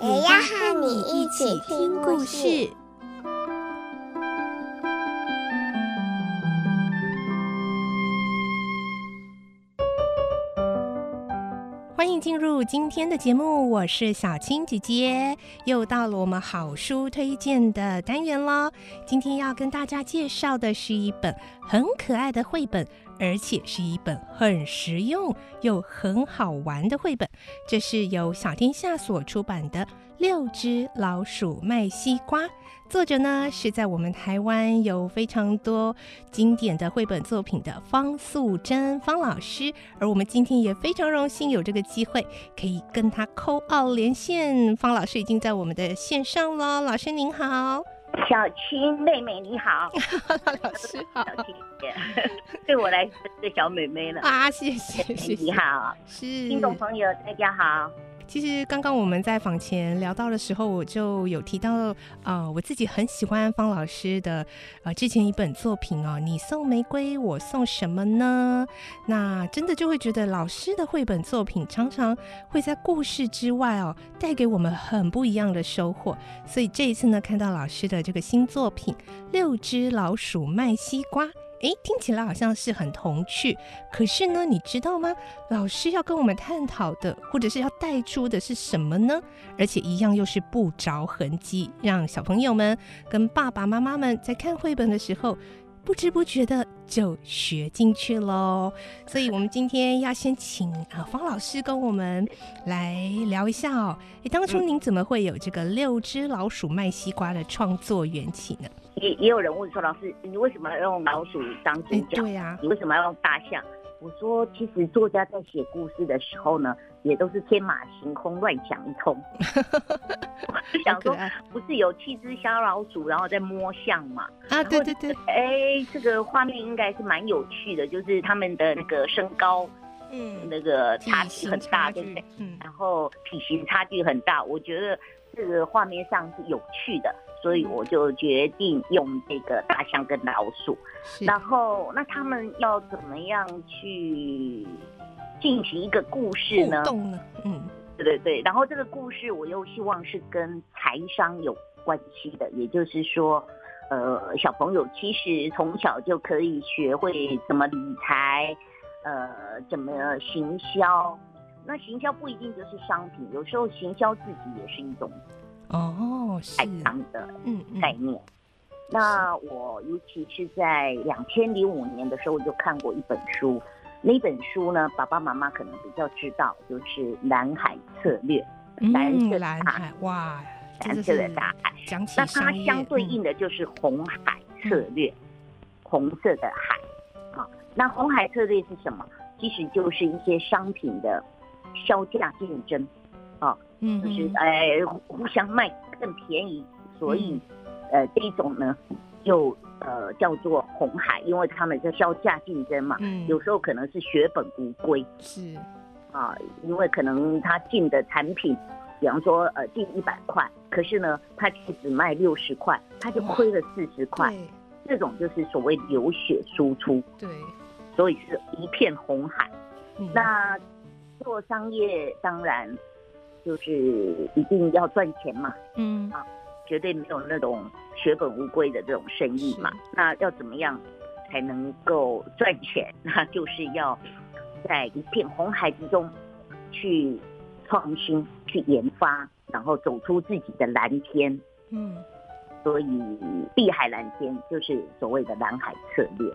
也要和你一起听故事。欢迎进入今天的节目，我是小青姐姐，又到了我们好书推荐的单元喽。今天要跟大家介绍的是一本很可爱的绘本，而且是一本很实用又很好玩的绘本。这是由小天下所出版的《六只老鼠卖西瓜》。作者呢，是在我们台湾有非常多经典的绘本作品的方素珍方老师，而我们今天也非常荣幸有这个机会可以跟他 call out 连线。方老师已经在我们的线上了，老师您好，小青妹妹你好，老师好，小青姐对我来说是小妹妹了啊，谢谢谢谢，你好，是听众朋友大家好。其实刚刚我们在访前聊到的时候，我就有提到，呃，我自己很喜欢方老师的，呃，之前一本作品哦，你送玫瑰，我送什么呢？那真的就会觉得老师的绘本作品常常会在故事之外哦，带给我们很不一样的收获。所以这一次呢，看到老师的这个新作品《六只老鼠卖西瓜》。诶，听起来好像是很童趣，可是呢，你知道吗？老师要跟我们探讨的，或者是要带出的是什么呢？而且一样又是不着痕迹，让小朋友们跟爸爸妈妈们在看绘本的时候，不知不觉的就学进去喽。所以，我们今天要先请啊方老师跟我们来聊一下哦。诶，当初您怎么会有这个六只老鼠卖西瓜的创作缘起呢？也也有人问说，老师，你为什么要用老鼠当主角？对呀，你为什么要用大象？我说，其实作家在写故事的时候呢，也都是天马行空乱讲一通。我 就想说，不是有七只小老鼠，然后在摸象嘛？啊，对对对。哎，这个画面应该是蛮有趣的，就是他们的那个身高，嗯，那个差距很大，对不对？嗯。然后体型差距很大，我觉得这个画面上是有趣的。所以我就决定用这个大象跟老鼠，然后那他们要怎么样去进行一个故事呢？嗯，对对对。然后这个故事我又希望是跟财商有关系的，也就是说，呃，小朋友其实从小就可以学会怎么理财，呃，怎么行销。那行销不一定就是商品，有时候行销自己也是一种。哦，财商的嗯概念。嗯嗯、那我尤其是在两千零五年的时候，我就看过一本书。那本书呢，爸爸妈妈可能比较知道，就是《蓝海策略》。蓝色大海，哇，蓝色的大海。那它相对应的就是红海策略，嗯、红色的海。啊，那红海策略是什么？其实就是一些商品的销价竞争。啊，嗯，就是哎，互相卖更便宜，所以，呃，这一种呢，就呃叫做红海，因为他们在销价竞争嘛，嗯，有时候可能是血本无归，是，啊，因为可能他进的产品，比方说呃进一百块，可是呢，他只卖六十块，他就亏了四十块，这种就是所谓流血输出，对，所以是一片红海。那做商业当然。就是一定要赚钱嘛，嗯啊，绝对没有那种血本无归的这种生意嘛。那要怎么样才能够赚钱？那就是要在一片红海之中去创新、去研发，然后走出自己的蓝天。嗯，所以碧海蓝天就是所谓的蓝海策略。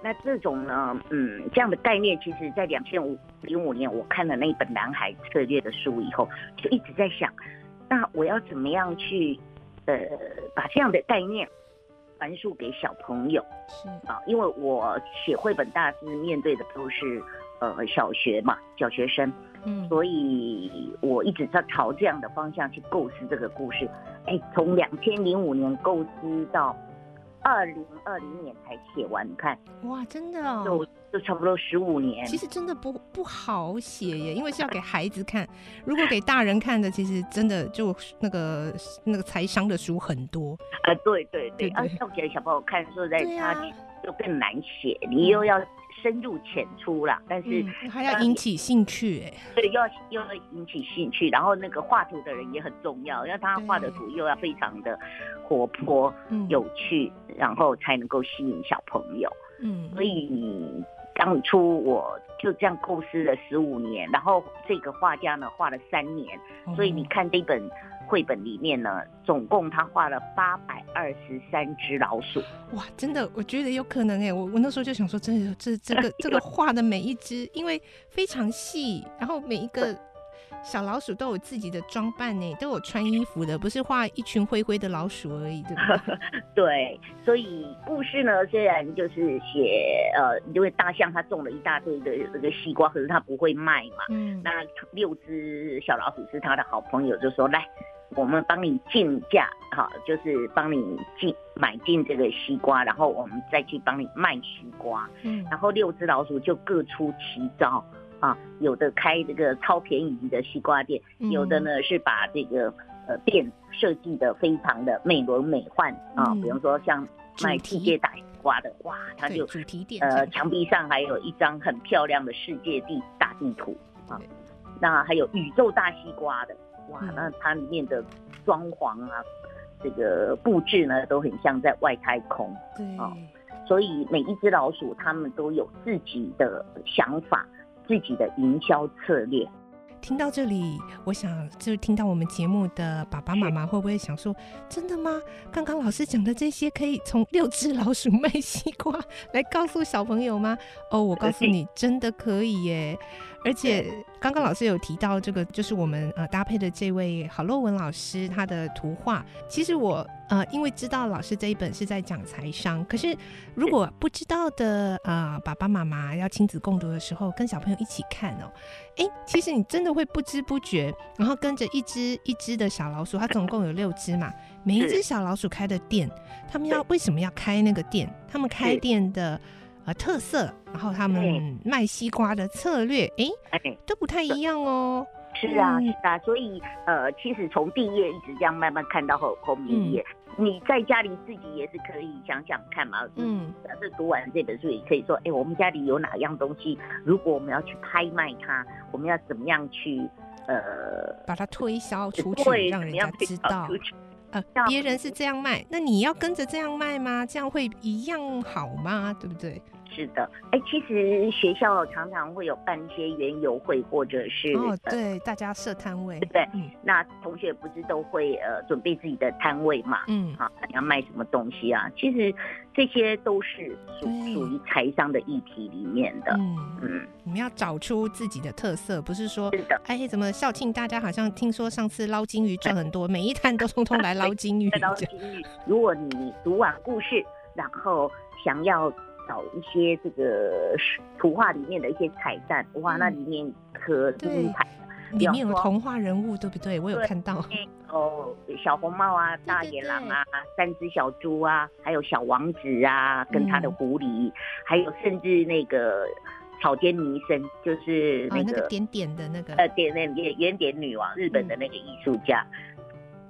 那这种呢，嗯，这样的概念，其实在两千五零五年我看了那本《蓝海策略》的书以后，就一直在想，那我要怎么样去，呃，把这样的概念传输给小朋友？是啊，因为我写绘本大师面对的都是呃小学嘛，小学生。嗯，所以我一直在朝这样的方向去构思这个故事。哎，从两千零五年构思到二零二零年才写完，你看，哇，真的哦，就就差不多十五年。其实真的不不好写耶，因为是要给孩子看。如果给大人看的，其实真的就那个那个财商的书很多。啊，对对对，而且要给小朋友看，说在他就更难写，你又要。深入浅出啦，但是、嗯、还要引起兴趣哎，对，又要又要引起兴趣，然后那个画图的人也很重要，因为他画的图又要非常的活泼、有趣，然后才能够吸引小朋友。嗯，所以当初我就这样构思了十五年，然后这个画家呢画了三年，所以你看这本。绘本里面呢，总共他画了八百二十三只老鼠。哇，真的，我觉得有可能哎，我我那时候就想说，真的，这这个这个画的每一只，因为非常细，然后每一个小老鼠都有自己的装扮呢，都有穿衣服的，不是画一群灰灰的老鼠而已，对不对？对，所以故事呢，虽然就是写呃，因为大象它种了一大堆的这个西瓜，可是它不会卖嘛。嗯。那六只小老鼠是他的好朋友，就说来。我们帮你进价，哈，就是帮你进买进这个西瓜，然后我们再去帮你卖西瓜。嗯，然后六只老鼠就各出奇招啊，有的开这个超便宜的西瓜店，有的呢是把这个呃店设计的非常的美轮美奂啊，比如说像卖世界大西瓜的，哇，它就主题店呃墙壁上还有一张很漂亮的世界地大地图啊，那还有宇宙大西瓜的。哇，那它里面的装潢啊，这个布置呢，都很像在外太空。对啊，所以每一只老鼠，它们都有自己的想法，自己的营销策略。听到这里，我想就是听到我们节目的爸爸妈妈会不会想说，真的吗？刚刚老师讲的这些，可以从六只老鼠卖西瓜来告诉小朋友吗？哦，我告诉你，真的可以耶！而且刚刚老师有提到这个，就是我们呃搭配的这位郝洛文老师他的图画。其实我呃因为知道老师这一本是在讲财商，可是如果不知道的呃爸爸妈妈要亲子共读的时候，跟小朋友一起看哦，哎，其实你真的会不知不觉，然后跟着一只一只的小老鼠，它总共有六只嘛，每一只小老鼠开的店，他们要为什么要开那个店？他们开店的。特色，然后他们卖西瓜的策略，哎、欸，都不太一样哦。是啊，是啊，所以呃，其实从第一页一直这样慢慢看到后后面一页，嗯、你在家里自己也是可以想想看嘛。嗯，假设读完这本书，也可以说，哎、欸，我们家里有哪样东西，如果我们要去拍卖它，我们要怎么样去呃把它推销出去，让人家知道。呃，别人是这样卖，那你要跟着这样卖吗？这样会一样好吗？对不对？是的，哎，其实学校常常会有办一些园游会，或者是哦，对，大家设摊位，对不对？嗯、那同学不是都会呃准备自己的摊位嘛？嗯，好，你要卖什么东西啊？其实这些都是属属于财商的议题里面的。嗯嗯，你们要找出自己的特色，不是说是的，哎，怎么校庆大家好像听说上次捞金鱼赚很多，每一摊都通通来捞金鱼。捞金鱼。如果你读完故事，然后想要。找一些这个图画里面的一些彩蛋，哇，那里面可精彩了。里面有童话人物，对不对？我有看到。哦，小红帽啊，大野狼啊，三只小猪啊，还有小王子啊，跟他的狐狸，还有甚至那个草间弥生，就是那个点点的那个呃点点点圆点女王，日本的那个艺术家。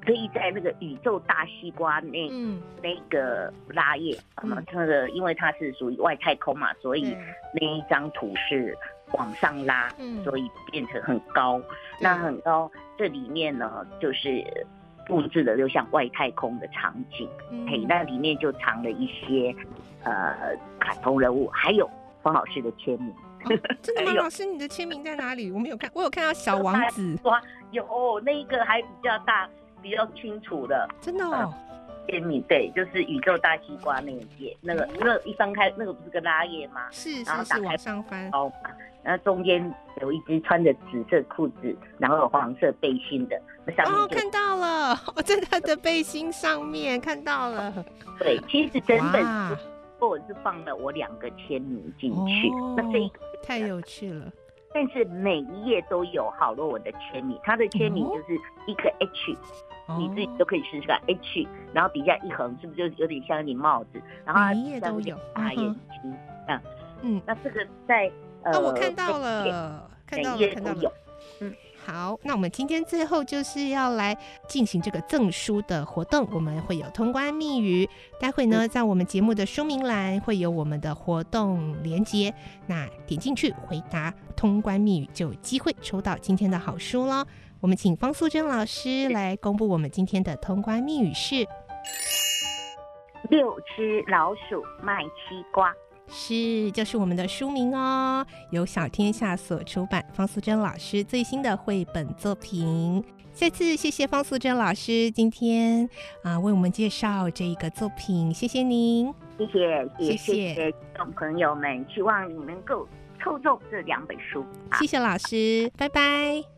可以在那个宇宙大西瓜那、嗯、那个拉页，它的因为它是属于外太空嘛，所以那一张图是往上拉，嗯、所以变成很高。那很高，这里面呢就是布置的就像外太空的场景，嘿、嗯，那里面就藏了一些呃卡通人物，还有方老师的签名。哦、真的吗？老师，你的签名在哪里？我没有看，我有看到小王子，哇，有那一个还比较大。比较清楚的，真的哦。签名对，就是宇宙大西瓜那一页，那个那个一翻开，那个不是个拉页吗？是，然后打开上翻，哦，然后中间有一只穿着紫色裤子，然后有黄色背心的，上面哦，看到了，我在他的背心上面看到了。对，其实整本书我是放了我两个签名进去，哦、那这太有趣了。但是每一页都有好罗文的签名，他的签名就是一个 H，、哦、你自己都可以试试看 H，然后底下一横，是不是就有点像你帽子？然后每一页都有大眼睛，嗯。嗯，那这个在呃，啊、我看到了，看到了，看到了，嗯。好，那我们今天最后就是要来进行这个赠书的活动，我们会有通关密语，待会呢，在我们节目的说明栏会有我们的活动连接，那点进去回答通关密语就有机会抽到今天的好书喽。我们请方素珍老师来公布我们今天的通关密语是：六只老鼠卖西瓜。是，就是我们的书名哦，由小天下所出版，方素珍老师最新的绘本作品。再次谢谢方素珍老师今天啊为我们介绍这一个作品，谢谢您，谢谢，谢谢听众朋友们，希望你能够抽中这两本书。谢谢老师，拜拜。